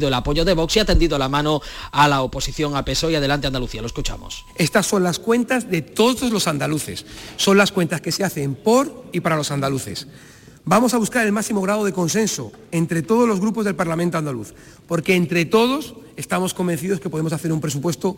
el apoyo de Vox y ha tendido la mano a la oposición a PSOE y Adelante Andalucía. Lo escuchamos. Estas son las cuentas de todos los andaluces. Son las cuentas que se hacen por y para los andaluces. Vamos a buscar el máximo grado de consenso entre todos los grupos del Parlamento andaluz, porque entre todos estamos convencidos que podemos hacer un presupuesto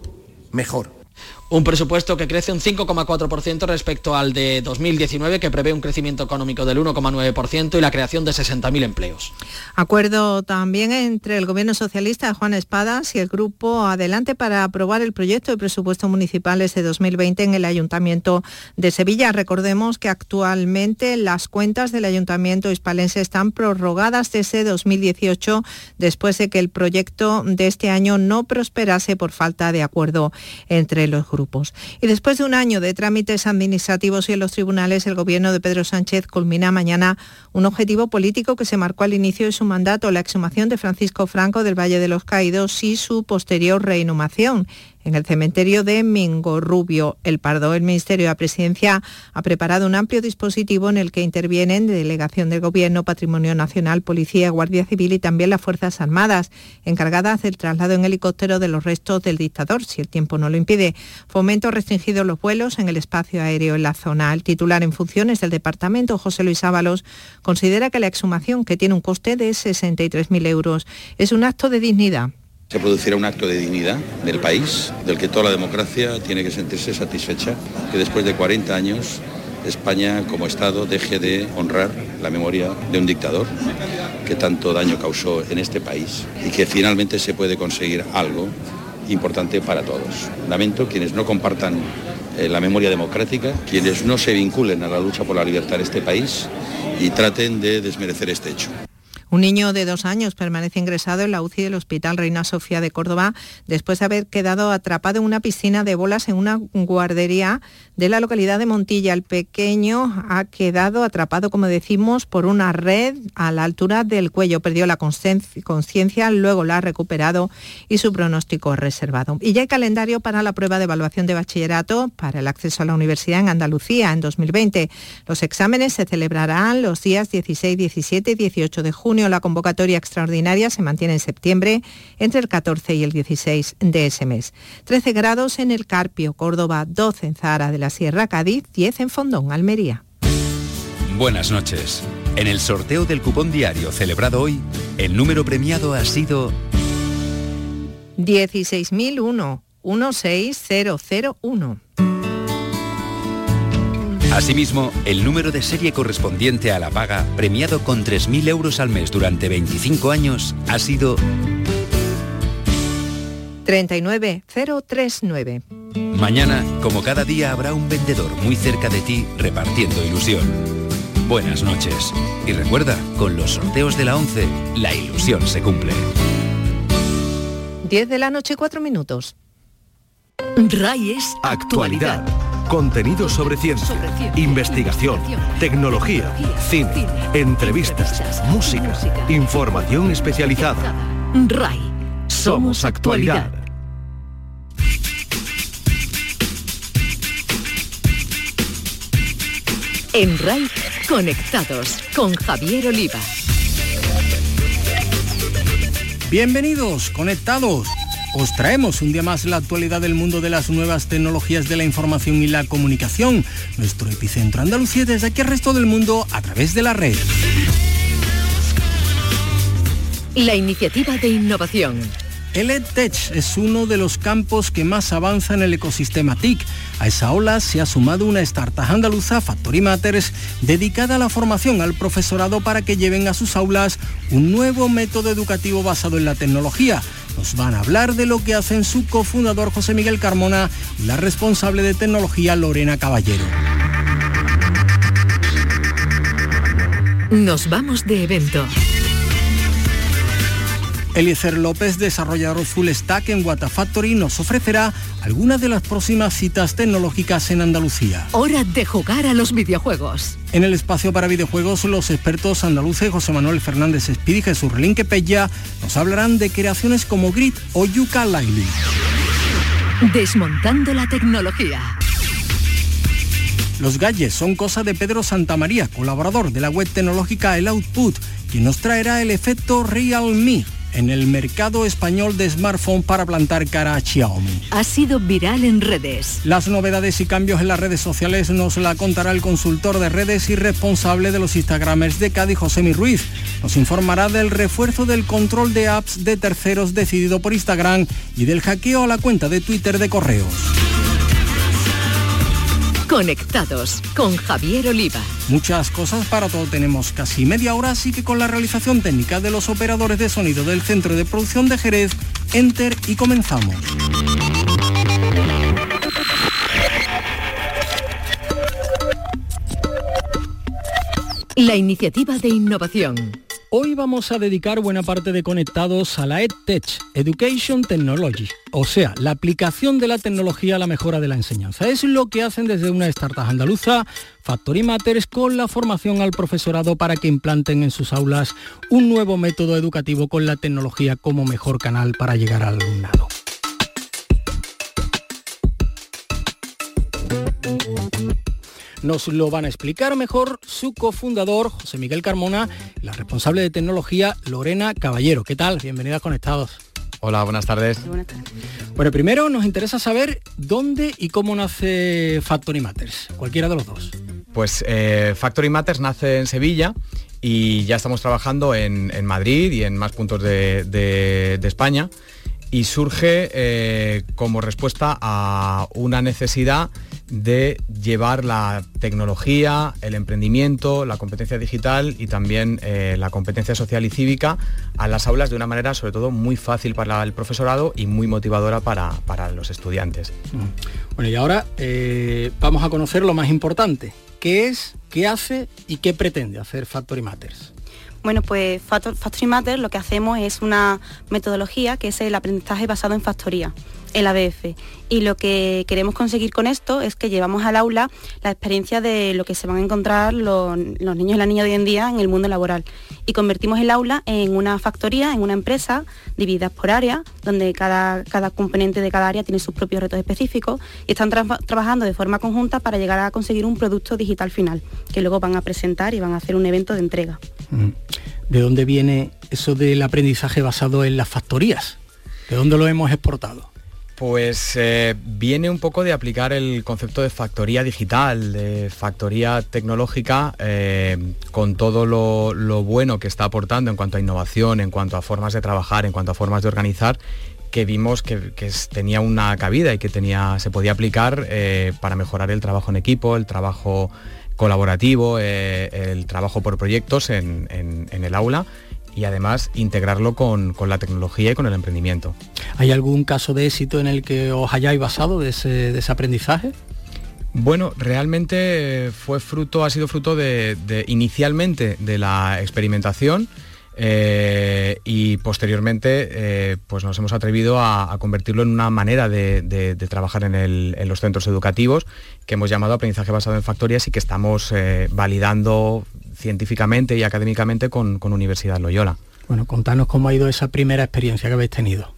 mejor. Un presupuesto que crece un 5,4% respecto al de 2019, que prevé un crecimiento económico del 1,9% y la creación de 60.000 empleos. Acuerdo también entre el Gobierno Socialista de Juan Espadas y el Grupo Adelante para aprobar el proyecto de presupuestos municipales de 2020 en el Ayuntamiento de Sevilla. Recordemos que actualmente las cuentas del Ayuntamiento hispalense están prorrogadas desde 2018 después de que el proyecto de este año no prosperase por falta de acuerdo entre los grupos. Y después de un año de trámites administrativos y en los tribunales, el gobierno de Pedro Sánchez culmina mañana un objetivo político que se marcó al inicio de su mandato, la exhumación de Francisco Franco del Valle de los Caídos y su posterior reinhumación en el cementerio de Mingorrubio, El Pardo. El Ministerio de la Presidencia ha preparado un amplio dispositivo en el que intervienen Delegación del Gobierno, Patrimonio Nacional, Policía, Guardia Civil y también las Fuerzas Armadas, encargadas del traslado en helicóptero de los restos del dictador, si el tiempo no lo impide. Fomento restringido los vuelos en el espacio aéreo en la zona. El titular en funciones del departamento, José Luis Ábalos, considera que la exhumación, que tiene un coste de 63.000 euros, es un acto de dignidad se producirá un acto de dignidad del país, del que toda la democracia tiene que sentirse satisfecha, que después de 40 años España como Estado deje de honrar la memoria de un dictador que tanto daño causó en este país y que finalmente se puede conseguir algo importante para todos. Lamento quienes no compartan eh, la memoria democrática, quienes no se vinculen a la lucha por la libertad de este país y traten de desmerecer este hecho. Un niño de dos años permanece ingresado en la UCI del Hospital Reina Sofía de Córdoba después de haber quedado atrapado en una piscina de bolas en una guardería de la localidad de Montilla. El pequeño ha quedado atrapado, como decimos, por una red a la altura del cuello. Perdió la conciencia, luego la ha recuperado y su pronóstico es reservado. Y ya hay calendario para la prueba de evaluación de bachillerato para el acceso a la universidad en Andalucía en 2020. Los exámenes se celebrarán los días 16, 17 y 18 de junio la convocatoria extraordinaria se mantiene en septiembre entre el 14 y el 16 de ese mes. 13 grados en el Carpio, Córdoba, 12 en Zahara de la Sierra, Cádiz, 10 en Fondón, Almería. Buenas noches. En el sorteo del cupón diario celebrado hoy, el número premiado ha sido 16.001 16001. Asimismo, el número de serie correspondiente a la paga, premiado con 3.000 euros al mes durante 25 años, ha sido 39039. Mañana, como cada día, habrá un vendedor muy cerca de ti repartiendo ilusión. Buenas noches. Y recuerda, con los sorteos de la 11, la ilusión se cumple. 10 de la noche, 4 minutos. RAI actualidad. Contenido sobre ciencia, investigación, tecnología, cine, entrevistas, música, información especializada. RAI. Somos actualidad. En RAI, conectados con Javier Oliva. Bienvenidos, conectados os traemos un día más la actualidad del mundo de las nuevas tecnologías de la información y la comunicación. Nuestro epicentro Andalucía desde aquí al resto del mundo a través de la red. La iniciativa de innovación el EdTech es uno de los campos que más avanza en el ecosistema TIC. A esa ola se ha sumado una startup andaluza, Factory Matters, dedicada a la formación al profesorado para que lleven a sus aulas un nuevo método educativo basado en la tecnología. Nos van a hablar de lo que hacen su cofundador José Miguel Carmona y la responsable de tecnología Lorena Caballero. Nos vamos de evento. Eliezer López, desarrollador full stack en Watafactory, nos ofrecerá algunas de las próximas citas tecnológicas en Andalucía. Hora de jugar a los videojuegos. En el espacio para videojuegos, los expertos andaluces José Manuel Fernández Espíritu y Jesús Relinque Pella nos hablarán de creaciones como Grid o Yuka Laili. Desmontando la tecnología. Los galles son cosa de Pedro Santamaría, colaborador de la web tecnológica El Output, quien nos traerá el efecto Real Me en el mercado español de smartphone para plantar cara a Xiaomi. Ha sido viral en redes. Las novedades y cambios en las redes sociales nos la contará el consultor de redes y responsable de los Instagramers de Cádiz, José Ruiz. Nos informará del refuerzo del control de apps de terceros decidido por Instagram y del hackeo a la cuenta de Twitter de correos. Conectados con Javier Oliva. Muchas cosas para todo tenemos casi media hora, así que con la realización técnica de los operadores de sonido del Centro de Producción de Jerez, Enter y comenzamos. La iniciativa de innovación. Hoy vamos a dedicar buena parte de conectados a la EdTech, Education Technology, o sea, la aplicación de la tecnología a la mejora de la enseñanza. Es lo que hacen desde una startup andaluza, Factory Matters, con la formación al profesorado para que implanten en sus aulas un nuevo método educativo con la tecnología como mejor canal para llegar al alumnado. Nos lo van a explicar mejor su cofundador, José Miguel Carmona, la responsable de tecnología, Lorena Caballero. ¿Qué tal? Bienvenida a Conectados. Hola, buenas tardes. Bueno, primero nos interesa saber dónde y cómo nace Factory Matters, cualquiera de los dos. Pues eh, Factory Matters nace en Sevilla y ya estamos trabajando en, Madrid y en más puntos de, España y surge eh, como respuesta a una necesidad de llevar la tecnología, el emprendimiento, la competencia digital y también eh, la competencia social y cívica a las aulas de una manera sobre todo muy fácil para el profesorado y muy motivadora para, los estudiantes. Mm. Bueno, y ahora eh, vamos a conocer lo más importante. ¿Qué es, qué hace y qué pretende hacer Factory Matters? Bueno, pues Factory Matters lo que hacemos es una metodología que es el aprendizaje basado en factoría el ABF. Y lo que queremos conseguir con esto es que llevamos al aula la experiencia de lo que se van a encontrar los, niños y las niñas de hoy en día en el mundo laboral. Y convertimos el aula en una factoría, en una empresa, dividida por área, donde cada, cada componente de cada área tiene sus propios retos específicos y están trabajando de forma conjunta para llegar a conseguir un producto digital final, que luego van a presentar y van a hacer un evento de entrega. ¿De dónde viene eso del aprendizaje basado en las factorías? ¿De dónde lo hemos exportado? Pues eh, viene un poco de aplicar el concepto de factoría digital, de factoría tecnológica, eh, con todo lo, bueno que está aportando en cuanto a innovación, en cuanto a formas de trabajar, en cuanto a formas de organizar, que vimos que, tenía una cabida y que tenía, se podía aplicar eh, para mejorar el trabajo en equipo, el trabajo colaborativo, el trabajo por proyectos en el aula y además integrarlo con, la tecnología y con el emprendimiento. ¿Hay algún caso de éxito en el que os hayáis basado de ese, aprendizaje? Bueno, realmente fue fruto, ha sido fruto de, inicialmente de la experimentación eh, y posteriormente eh, pues nos hemos atrevido a, convertirlo en una manera de, trabajar en, los centros educativos que hemos llamado aprendizaje basado en factorías y que estamos eh, validando científicamente y académicamente con, Universidad Loyola. Bueno, contanos cómo ha ido esa primera experiencia que habéis tenido.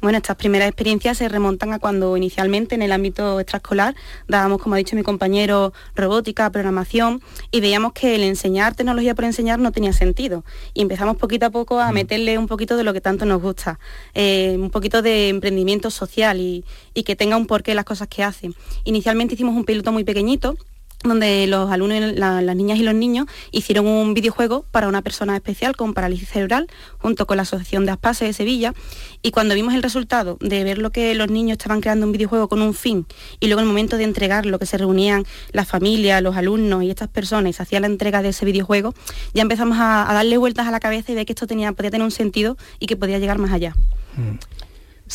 Bueno, estas primeras experiencias se remontan a cuando inicialmente en el ámbito extraescolar dábamos, como ha dicho mi compañero, robótica, programación y veíamos que el enseñar tecnología por enseñar no tenía sentido. Y empezamos poquito a poco a mm. meterle un poquito de lo que tanto nos gusta, eh, un poquito de emprendimiento social y, y que tenga un porqué las cosas que hacen. Inicialmente hicimos un piloto muy pequeñito donde los alumnos, las niñas y los niños hicieron un videojuego para una persona especial con parálisis cerebral, junto con la Asociación de Aspase de Sevilla. Y cuando vimos el resultado de ver lo que los niños estaban creando un videojuego con un fin, y luego el momento de entregar lo que se reunían las familias, los alumnos y estas personas y hacía la entrega de ese videojuego, ya empezamos a, darle vueltas a la cabeza y ver que esto tenía, podía tener un sentido y que podía llegar más allá. Mm.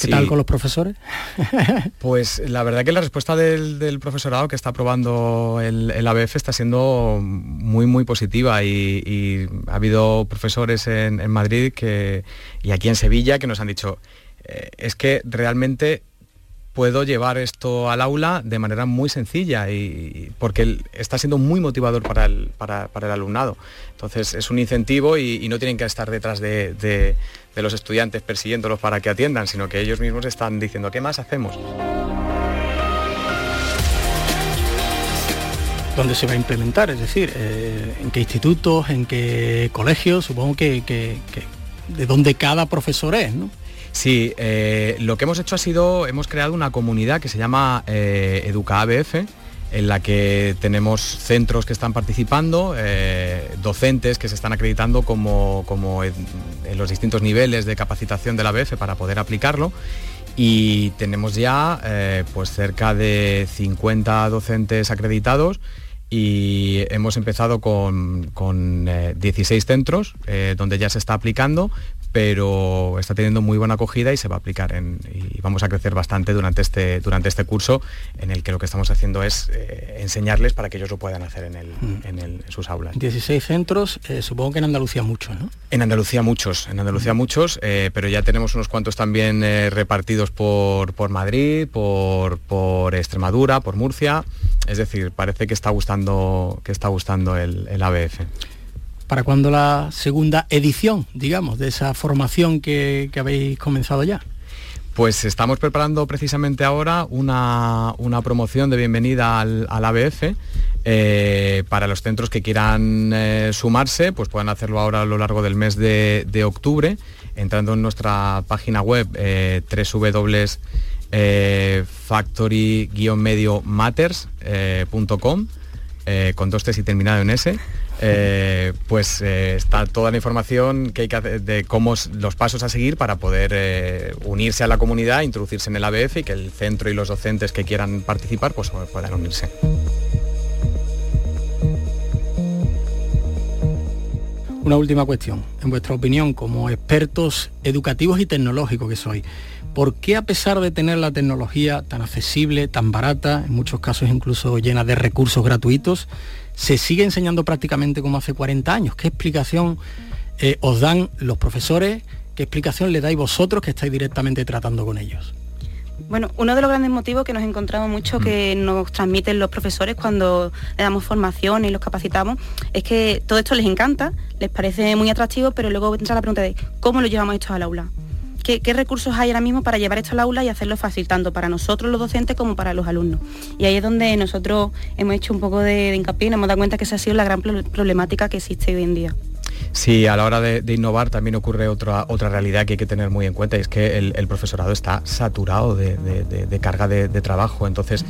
¿Qué tal con los profesores? pues la verdad que la respuesta del, profesorado que está aprobando el, ABF está siendo muy muy positiva y, ha habido profesores en, Madrid que, y aquí en Sevilla que nos han dicho eh, es que realmente puedo llevar esto al aula de manera muy sencilla y porque está siendo muy motivador para el, para, el alumnado. Entonces es un incentivo y, no tienen que estar detrás de, los estudiantes persiguiéndolos para que atiendan, sino que ellos mismos están diciendo, ¿qué más hacemos? ¿Dónde se va a implementar? Es decir, eh, ¿en qué institutos, en qué colegios? Supongo que de donde cada profesor es, ¿no? Sí, eh, lo que hemos hecho ha sido, hemos creado una comunidad que se llama eh, Educa ABF, en la que tenemos centros que están participando, eh, docentes que se están acreditando como, como en, los distintos niveles de capacitación de la ABF para poder aplicarlo. Y tenemos ya pues cerca de 50 docentes acreditados y hemos empezado con, 16 centros donde ya se está aplicando, pero está teniendo muy buena acogida y se va a aplicar en, y vamos a crecer bastante durante este, durante este curso en el que lo que estamos haciendo es eh, enseñarles para que ellos lo puedan hacer en, mm. sus aulas. 16 centros, eh, supongo que en Andalucía muchos, ¿no? En Andalucía muchos, en Andalucía mm. muchos, eh, pero ya tenemos unos cuantos también repartidos por, por Madrid, por, por, Extremadura, por Murcia, es decir, parece que está gustando, que está gustando el, el ABF. ¿Para cuándo la segunda edición, digamos, de esa formación que, habéis comenzado ya? Pues estamos preparando precisamente ahora una, promoción de bienvenida al, ABF. Eh, para los centros que quieran eh, sumarse, pues pueden hacerlo ahora a lo largo del mes de, octubre, entrando en nuestra página web eh, www.factory-medio-matters.com con dos T's y terminado en S. Eh, pues eh, está toda la información que hay de cómo los pasos a seguir para poder eh, unirse a la comunidad, introducirse en el ABF y que el centro y los docentes que quieran participar pues puedan unirse. Una última cuestión. En vuestra opinión, como expertos educativos y tecnológicos que sois, ¿por qué a pesar de tener la tecnología tan accesible, tan barata, en muchos casos incluso llena de recursos gratuitos, se sigue enseñando prácticamente como hace 40 años. ¿Qué explicación eh, os dan los profesores? ¿Qué explicación le dais vosotros que estáis directamente tratando con ellos? Bueno, uno de los grandes motivos que nos encontramos mucho que mm. nos transmiten los profesores cuando le damos formación y los capacitamos es que todo esto les encanta, les parece muy atractivo, pero luego entra la pregunta de cómo lo llevamos esto al aula. ¿Qué, recursos hay ahora mismo para llevar esto al aula y hacerlo fácil, tanto para nosotros los docentes como para los alumnos? Y ahí es donde nosotros hemos hecho un poco de, hincapié y nos hemos dado cuenta que esa ha sido la gran problemática que existe hoy en día. Sí, a la hora de, innovar también ocurre otra, otra realidad que hay que tener muy en cuenta y es que el, profesorado está saturado de, carga de, trabajo. Entonces,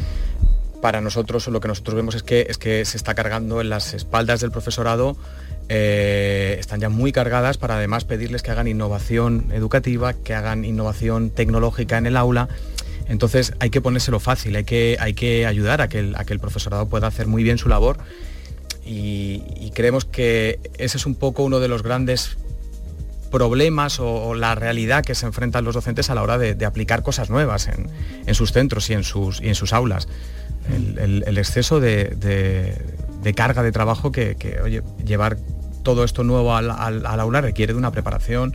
para nosotros lo que nosotros vemos es que, es que se está cargando en las espaldas del profesorado eh, están ya muy cargadas para además pedirles que hagan innovación educativa, que hagan innovación tecnológica en el aula. Entonces hay que ponérselo fácil, hay que, hay que ayudar a que, el, a que el profesorado pueda hacer muy bien su labor y, creemos que ese es un poco uno de los grandes problemas o, la realidad que se enfrentan los docentes a la hora de, aplicar cosas nuevas en, sus centros y en sus, y en sus aulas. El, exceso de, carga de trabajo que, que oye, llevar todo esto nuevo al, aula requiere de una preparación,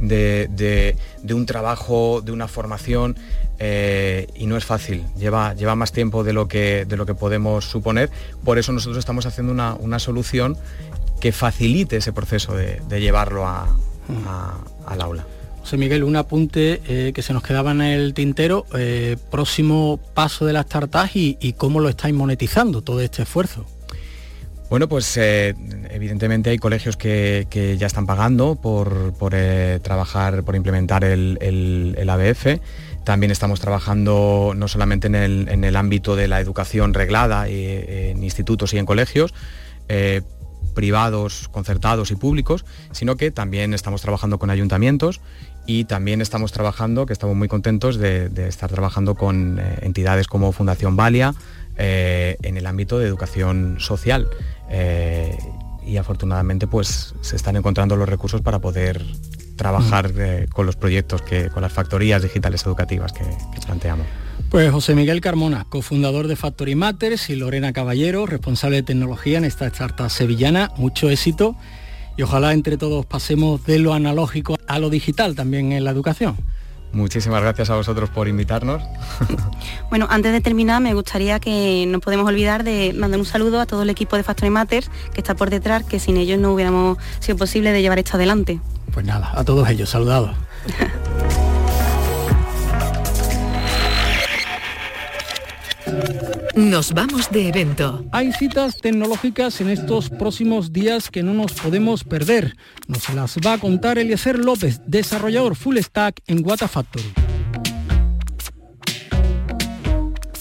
de, un trabajo, de una formación eh, y no es fácil, lleva, lleva más tiempo de lo, que, de lo que podemos suponer. Por eso nosotros estamos haciendo una, solución que facilite ese proceso de, llevarlo al aula. José Miguel, un apunte eh, que se nos quedaba en el tintero, eh, próximo paso de las tartas y, y cómo lo estáis monetizando todo este esfuerzo. Bueno, pues eh, evidentemente hay colegios que, ya están pagando por, eh, trabajar, por implementar el, ABF. También estamos trabajando no solamente en el, ámbito de la educación reglada eh, en institutos y en colegios, privados, concertados y públicos, sino que también estamos trabajando con ayuntamientos y también estamos trabajando, que estamos muy contentos de estar trabajando con entidades como Fundación Valia, en el ámbito de educación social. Eh, y afortunadamente pues se están encontrando los recursos para poder trabajar mm. eh, con los proyectos, que, con las factorías digitales educativas que, planteamos. Pues José Miguel Carmona, cofundador de Factory Matters y Lorena Caballero, responsable de tecnología en esta startup sevillana, mucho éxito y ojalá entre todos pasemos de lo analógico a lo digital también en la educación. Muchísimas gracias a vosotros por invitarnos. Bueno, antes de terminar, me gustaría que no podemos olvidar de mandar un saludo a todo el equipo de Factory Matters que está por detrás, que sin ellos no hubiéramos sido posible de llevar esto adelante. Pues nada, a todos ellos, saludados. Nos vamos de evento. Hay citas tecnológicas en estos próximos días que no nos podemos perder. Nos las va a contar Eliezer López, desarrollador full stack en Wata Factory.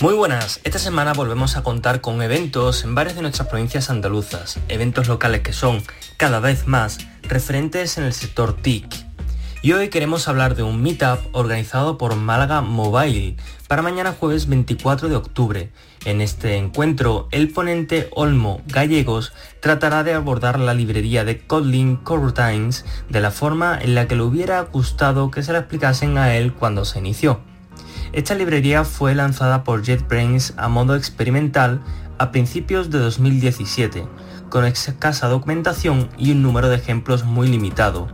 Muy buenas, esta semana volvemos a contar con eventos en varias de nuestras provincias andaluzas, eventos locales que son cada vez más referentes en el sector TIC y hoy queremos hablar de un meetup organizado por Málaga Mobile para mañana jueves 24 de octubre. En este encuentro, el ponente Olmo Gallegos tratará de abordar la librería de Kotlin Coroutines de la forma en la que le hubiera gustado que se la explicasen a él cuando se inició. Esta librería fue lanzada por JetBrains a modo experimental a principios de 2017, con escasa documentación y un número de ejemplos muy limitado.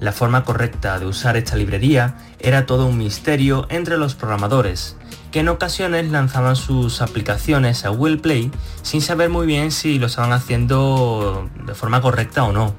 La forma correcta de usar esta librería era todo un misterio entre los programadores, que en ocasiones lanzaban sus aplicaciones a Google Play sin saber muy bien si lo estaban haciendo de forma correcta o no.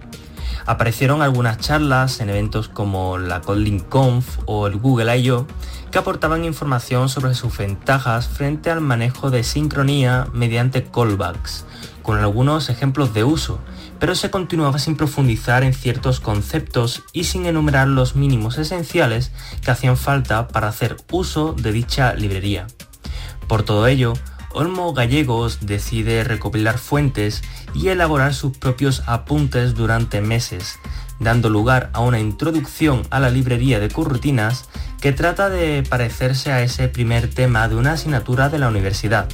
Aparecieron algunas charlas en eventos como la Kotlin Conf o el Google I.O. que aportaban información sobre sus ventajas frente al manejo de sincronía mediante callbacks, con algunos ejemplos de uso, pero se continuaba sin profundizar en ciertos conceptos y sin enumerar los mínimos esenciales que hacían falta para hacer uso de dicha librería. Por todo ello, Olmo Gallegos decide recopilar fuentes y elaborar sus propios apuntes durante meses, dando lugar a una introducción a la librería de currutinas que trata de parecerse a ese primer tema de una asignatura de la universidad.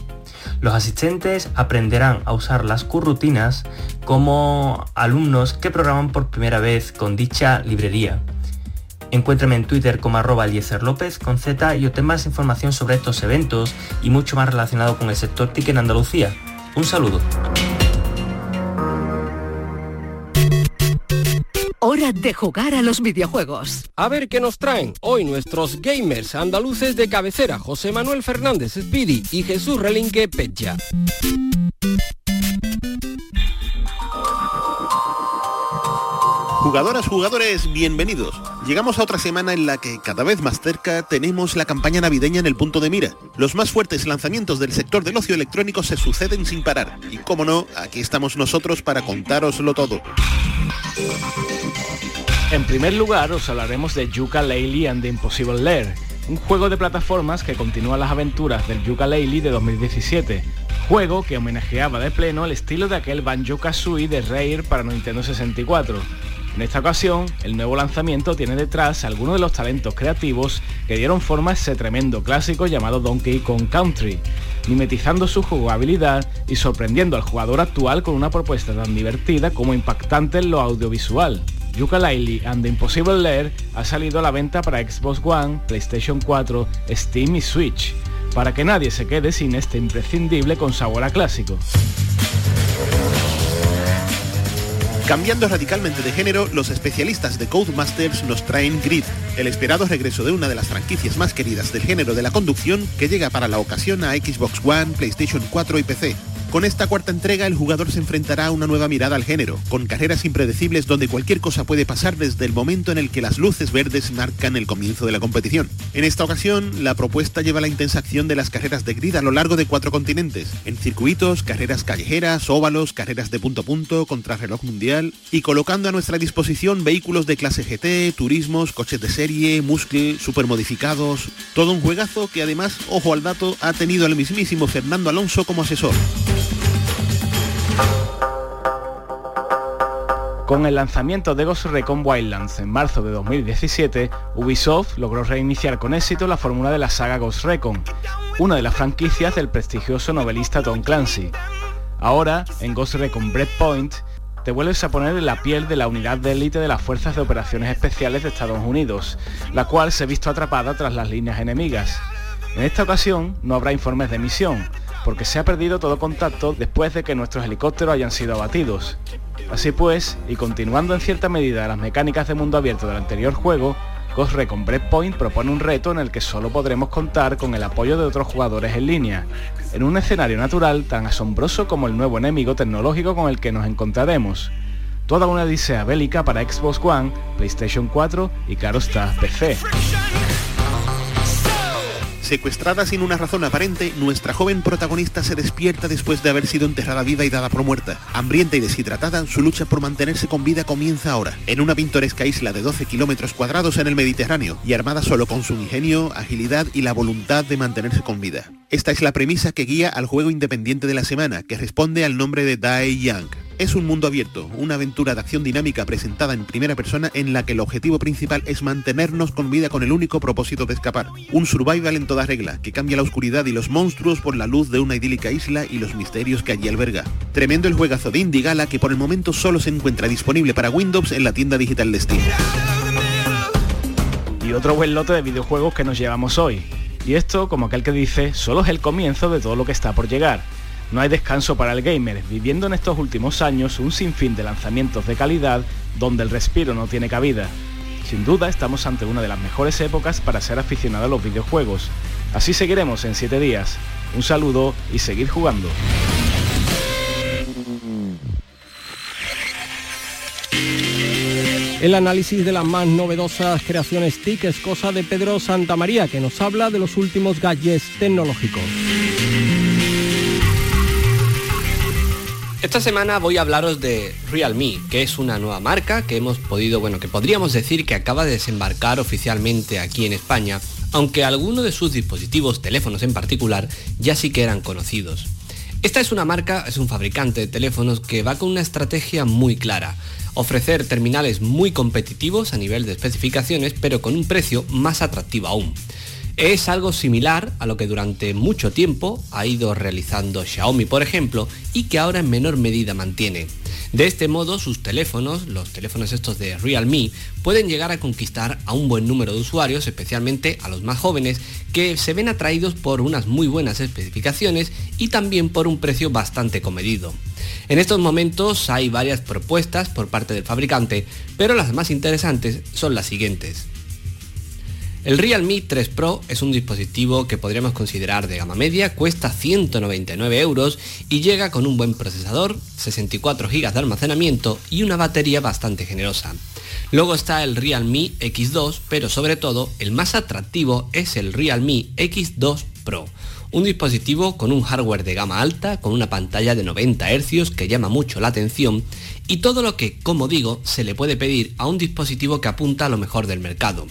Los asistentes aprenderán a usar las currutinas como alumnos que programan por primera vez con dicha librería. Encuéntrame en Twitter como arroba López con Z y obtén más información sobre estos eventos y mucho más relacionado con el sector TIC en Andalucía. Un saludo. Hora de jugar a los videojuegos. A ver qué nos traen hoy nuestros gamers andaluces de cabecera, José Manuel Fernández Speedy y Jesús Relinque Pecha. Jugadoras, jugadores, bienvenidos. Llegamos a otra semana en la que cada vez más cerca tenemos la campaña navideña en el punto de mira. Los más fuertes lanzamientos del sector del ocio electrónico se suceden sin parar. Y como no, aquí estamos nosotros para contároslo todo. En primer lugar, os hablaremos de Yooka-Laylee and the Impossible Lair, un juego de plataformas que continúa las aventuras del Yooka-Laylee de 2017, juego que homenajeaba de pleno el estilo de aquel Banjo-Kazooie de Rare para Nintendo 64. En esta ocasión, el nuevo lanzamiento tiene detrás algunos de los talentos creativos que dieron forma a ese tremendo clásico llamado Donkey Kong Country, mimetizando su jugabilidad y sorprendiendo al jugador actual con una propuesta tan divertida como impactante en lo audiovisual. Yooka-Laylee and the Impossible Lair ha salido a la venta para Xbox One, PlayStation 4, Steam y Switch, para que nadie se quede sin este imprescindible con a clásico. Cambiando radicalmente de género, los especialistas de Codemasters nos traen Grid, el esperado regreso de una de las franquicias más queridas del género de la conducción que llega para la ocasión a Xbox One, PlayStation 4 y PC. Con esta cuarta entrega el jugador se enfrentará a una nueva mirada al género, con carreras impredecibles donde cualquier cosa puede pasar desde el momento en el que las luces verdes marcan el comienzo de la competición. En esta ocasión, la propuesta lleva la intensa acción de las carreras de grid a lo largo de cuatro continentes, en circuitos, carreras callejeras, óvalos, carreras de punto a punto, contrarreloj mundial, y colocando a nuestra disposición vehículos de clase GT, turismos, coches de serie, muscle, supermodificados, todo un juegazo que además, ojo al dato, ha tenido al mismísimo Fernando Alonso como asesor. Con el lanzamiento de Ghost Recon Wildlands en marzo de 2017, Ubisoft logró reiniciar con éxito la fórmula de la saga Ghost Recon, una de las franquicias del prestigioso novelista Tom Clancy. Ahora, en Ghost Recon Breakpoint, te vuelves a poner en la piel de la unidad de élite de las Fuerzas de Operaciones Especiales de Estados Unidos, la cual se ha visto atrapada tras las líneas enemigas. En esta ocasión no habrá informes de misión, porque se ha perdido todo contacto después de que nuestros helicópteros hayan sido abatidos. Así pues, y continuando en cierta medida las mecánicas de mundo abierto del anterior juego, Ghost Recon Breakpoint propone un reto en el que solo podremos contar con el apoyo de otros jugadores en línea, en un escenario natural tan asombroso como el nuevo enemigo tecnológico con el que nos encontraremos. Toda una odisea bélica para Xbox One, PlayStation 4 y claro está, PC. Secuestrada sin una razón aparente, nuestra joven protagonista se despierta después de haber sido enterrada viva y dada por muerta. Hambrienta y deshidratada, su lucha por mantenerse con vida comienza ahora, en una pintoresca isla de 12 kilómetros cuadrados en el Mediterráneo y armada solo con su ingenio, agilidad y la voluntad de mantenerse con vida. Esta es la premisa que guía al juego independiente de la semana, que responde al nombre de Dai Young. Es un mundo abierto, una aventura de acción dinámica presentada en primera persona en la que el objetivo principal es mantenernos con vida con el único propósito de escapar. Un survival en toda regla, que cambia la oscuridad y los monstruos por la luz de una idílica isla y los misterios que allí alberga. Tremendo el juegazo de Indie Gala que por el momento solo se encuentra disponible para Windows en la tienda digital de Steam. Y otro buen lote de videojuegos que nos llevamos hoy. Y esto, como aquel que dice, solo es el comienzo de todo lo que está por llegar. No hay descanso para el gamer, viviendo en estos últimos años un sinfín de lanzamientos de calidad donde el respiro no tiene cabida. Sin duda estamos ante una de las mejores épocas para ser aficionado a los videojuegos. Así seguiremos en 7 días. Un saludo y seguir jugando. El análisis de las más novedosas creaciones TIC es cosa de Pedro Santamaría, que nos habla de los últimos gadgets tecnológicos. Esta semana voy a hablaros de Realme, que es una nueva marca que hemos podido, bueno, que podríamos decir que acaba de desembarcar oficialmente aquí en España, aunque algunos de sus dispositivos, teléfonos en particular, ya sí que eran conocidos. Esta es una marca, es un fabricante de teléfonos que va con una estrategia muy clara ofrecer terminales muy competitivos a nivel de especificaciones, pero con un precio más atractivo aún. Es algo similar a lo que durante mucho tiempo ha ido realizando Xiaomi, por ejemplo, y que ahora en menor medida mantiene. De este modo, sus teléfonos, los teléfonos estos de Realme, pueden llegar a conquistar a un buen número de usuarios, especialmente a los más jóvenes, que se ven atraídos por unas muy buenas especificaciones y también por un precio bastante comedido. En estos momentos hay varias propuestas por parte del fabricante, pero las más interesantes son las siguientes. El Realme 3 Pro es un dispositivo que podríamos considerar de gama media, cuesta 199 euros y llega con un buen procesador, 64 GB de almacenamiento y una batería bastante generosa. Luego está el Realme X2, pero sobre todo el más atractivo es el Realme X2 Pro, un dispositivo con un hardware de gama alta, con una pantalla de 90 Hz que llama mucho la atención y todo lo que, como digo, se le puede pedir a un dispositivo que apunta a lo mejor del mercado.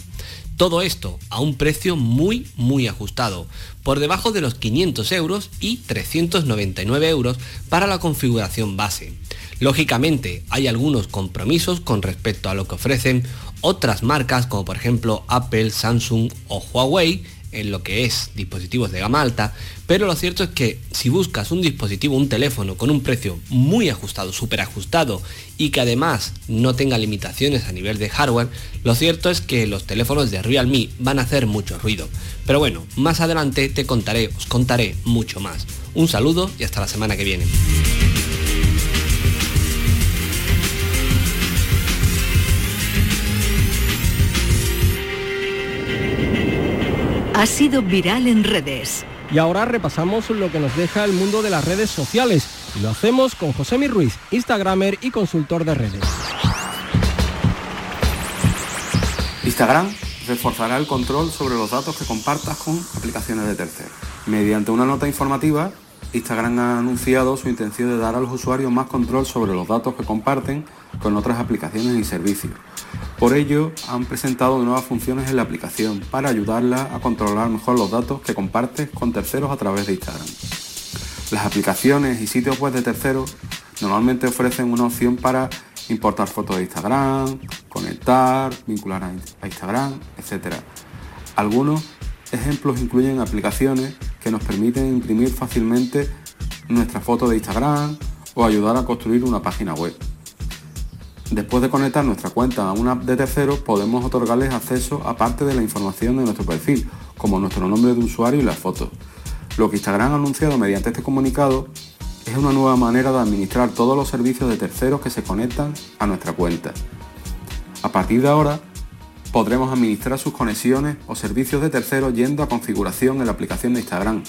Todo esto a un precio muy muy ajustado, por debajo de los 500 euros y 399 euros para la configuración base. Lógicamente hay algunos compromisos con respecto a lo que ofrecen otras marcas como por ejemplo Apple, Samsung o Huawei en lo que es dispositivos de gama alta, pero lo cierto es que si buscas un dispositivo, un teléfono con un precio muy ajustado, súper ajustado y que además no tenga limitaciones a nivel de hardware, lo cierto es que los teléfonos de Realme van a hacer mucho ruido. Pero bueno, más adelante te contaré, os contaré mucho más. Un saludo y hasta la semana que viene. Ha sido viral en redes. Y ahora repasamos lo que nos deja el mundo de las redes sociales. Y lo hacemos con José Mi Ruiz, Instagramer y consultor de redes. Instagram reforzará el control sobre los datos que compartas con aplicaciones de terceros. Mediante una nota informativa, Instagram ha anunciado su intención de dar a los usuarios más control sobre los datos que comparten con otras aplicaciones y servicios. Por ello, han presentado nuevas funciones en la aplicación para ayudarla a controlar mejor los datos que compartes con terceros a través de Instagram. Las aplicaciones y sitios web de terceros normalmente ofrecen una opción para importar fotos de Instagram, conectar, vincular a Instagram, etc. Algunos ejemplos incluyen aplicaciones que nos permiten imprimir fácilmente nuestra foto de Instagram o ayudar a construir una página web. Después de conectar nuestra cuenta a una app de terceros, podemos otorgarles acceso a parte de la información de nuestro perfil, como nuestro nombre de usuario y las fotos. Lo que Instagram ha anunciado mediante este comunicado es una nueva manera de administrar todos los servicios de terceros que se conectan a nuestra cuenta. A partir de ahora, podremos administrar sus conexiones o servicios de terceros yendo a configuración en la aplicación de Instagram.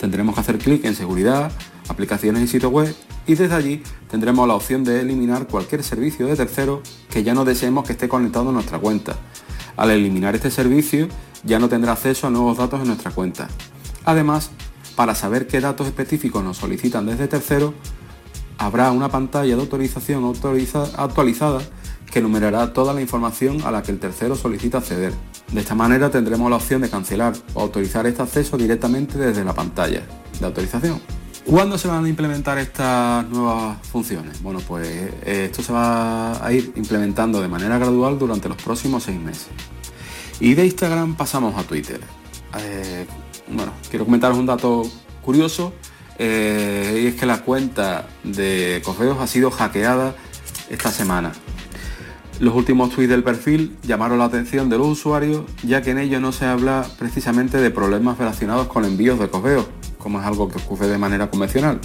Tendremos que hacer clic en seguridad, aplicaciones y sitio web y desde allí tendremos la opción de eliminar cualquier servicio de tercero que ya no deseemos que esté conectado a nuestra cuenta. Al eliminar este servicio, ya no tendrá acceso a nuevos datos en nuestra cuenta. Además, para saber qué datos específicos nos solicitan desde tercero, habrá una pantalla de autorización actualizada que enumerará toda la información a la que el tercero solicita acceder. De esta manera tendremos la opción de cancelar o autorizar este acceso directamente desde la pantalla de autorización. ¿Cuándo se van a implementar estas nuevas funciones? Bueno, pues eh, esto se va a ir implementando de manera gradual durante los próximos seis meses. Y de Instagram pasamos a Twitter. Eh, bueno, quiero comentaros un dato curioso eh, y es que la cuenta de correos ha sido hackeada esta semana. Los últimos tweets del perfil llamaron la atención de los usuarios ya que en ellos no se habla precisamente de problemas relacionados con envíos de correos, como es algo que ocurre de manera convencional,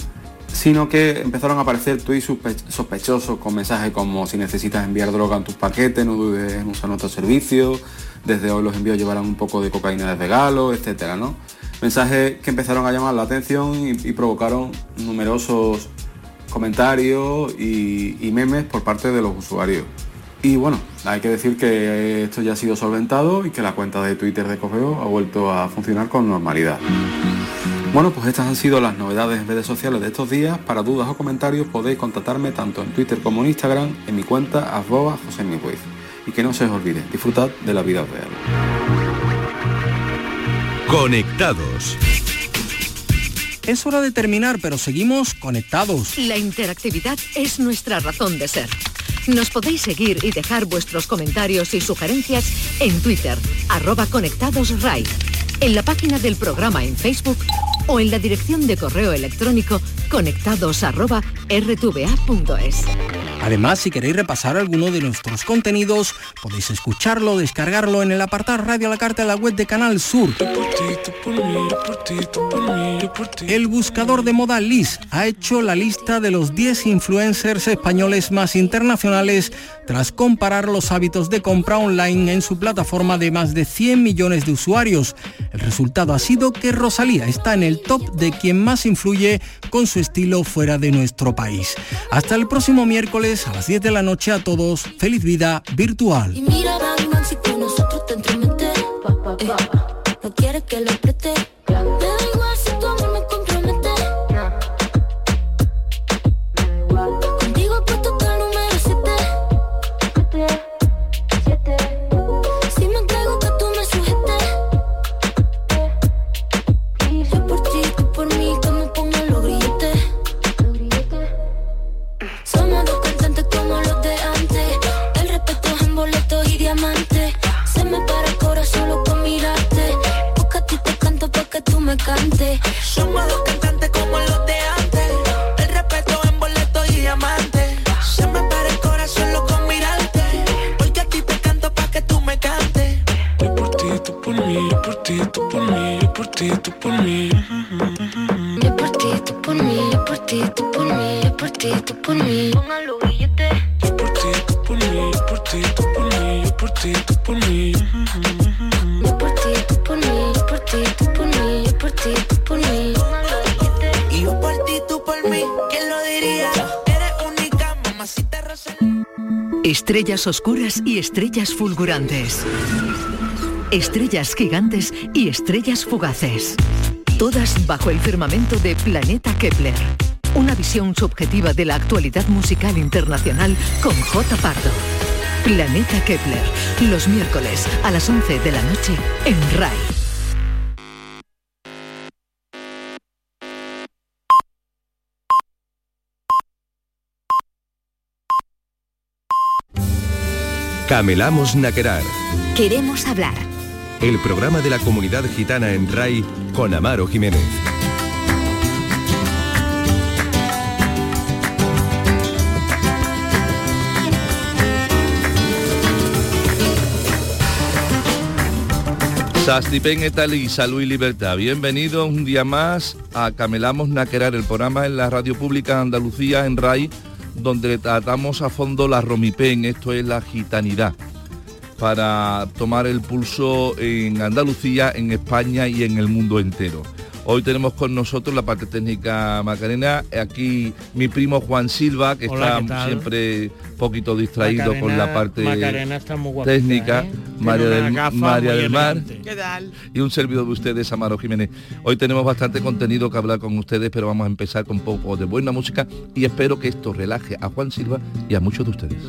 sino que empezaron a aparecer tweets sospechosos con mensajes como si necesitas enviar droga en tus paquetes, no dudes en usar nuestro servicio, desde hoy los envíos llevarán un poco de cocaína de regalo, etcétera, ¿no? Mensajes que empezaron a llamar la atención y, provocaron numerosos comentarios y, memes por parte de los usuarios. Y bueno, hay que decir que esto ya ha sido solventado y que la cuenta de Twitter de Correo ha vuelto a funcionar con normalidad. Bueno, pues estas han sido las novedades en redes sociales de estos días. Para dudas o comentarios podéis contactarme tanto en Twitter como en Instagram en mi cuenta arroba Y que no se os olvide, disfrutad de la vida real. Conectados. Es hora de terminar, pero seguimos conectados. La interactividad es nuestra razón de ser. Nos podéis seguir y dejar vuestros comentarios y sugerencias en Twitter, arroba conectadosRAI, en la página del programa en Facebook o en la dirección de correo electrónico conectados Además, si queréis repasar alguno de nuestros contenidos, podéis escucharlo, descargarlo en el apartado Radio a la Carta de la web de Canal Sur. El buscador de moda Liz ha hecho la lista de los 10 influencers españoles más internacionales tras comparar los hábitos de compra online en su plataforma de más de 100 millones de usuarios. El resultado ha sido que Rosalía está en el top de quien más influye con su estilo fuera de nuestro país. Hasta el próximo miércoles a las 10 de la noche a todos. Feliz vida virtual. Mí. Póngalo billete. Yo por ti, tú por mí, yo por ti, tú por mí, yo por ti, tú por mí. Yo por ti, tú por mí, yo por ti, tú por mí, yo por ti, tú por mí. Y yo por ti, tú por mí, ¿quién lo diría? Eres única, mamacita rosa. Estrellas oscuras y estrellas fulgurantes. Estrellas gigantes y estrellas fugaces. Todas bajo el firmamento de Planeta Kepler. Una visión subjetiva de la actualidad musical internacional con J. Pardo. Planeta Kepler, los miércoles a las 11 de la noche en RAI. Camelamos Naquerar. Queremos hablar. El programa de la comunidad gitana en RAI con Amaro Jiménez. Sastipen y Salud y Libertad. Bienvenidos un día más a Camelamos Naquerar, el programa en la radio pública Andalucía en RAI donde tratamos a fondo la romipen, esto es la gitanidad, para tomar el pulso en Andalucía, en España y en el mundo entero. Hoy tenemos con nosotros la parte técnica Macarena, aquí mi primo Juan Silva, que Hola, ¿qué está siempre poquito distraído con la parte Macarena está muy guapita, técnica, ¿eh? María, del, María del Mar elegante. ¿Qué tal? y un servidor de ustedes, Amaro Jiménez. Hoy tenemos bastante contenido que hablar con ustedes, pero vamos a empezar con un poco de buena música y espero que esto relaje a Juan Silva y a muchos de ustedes.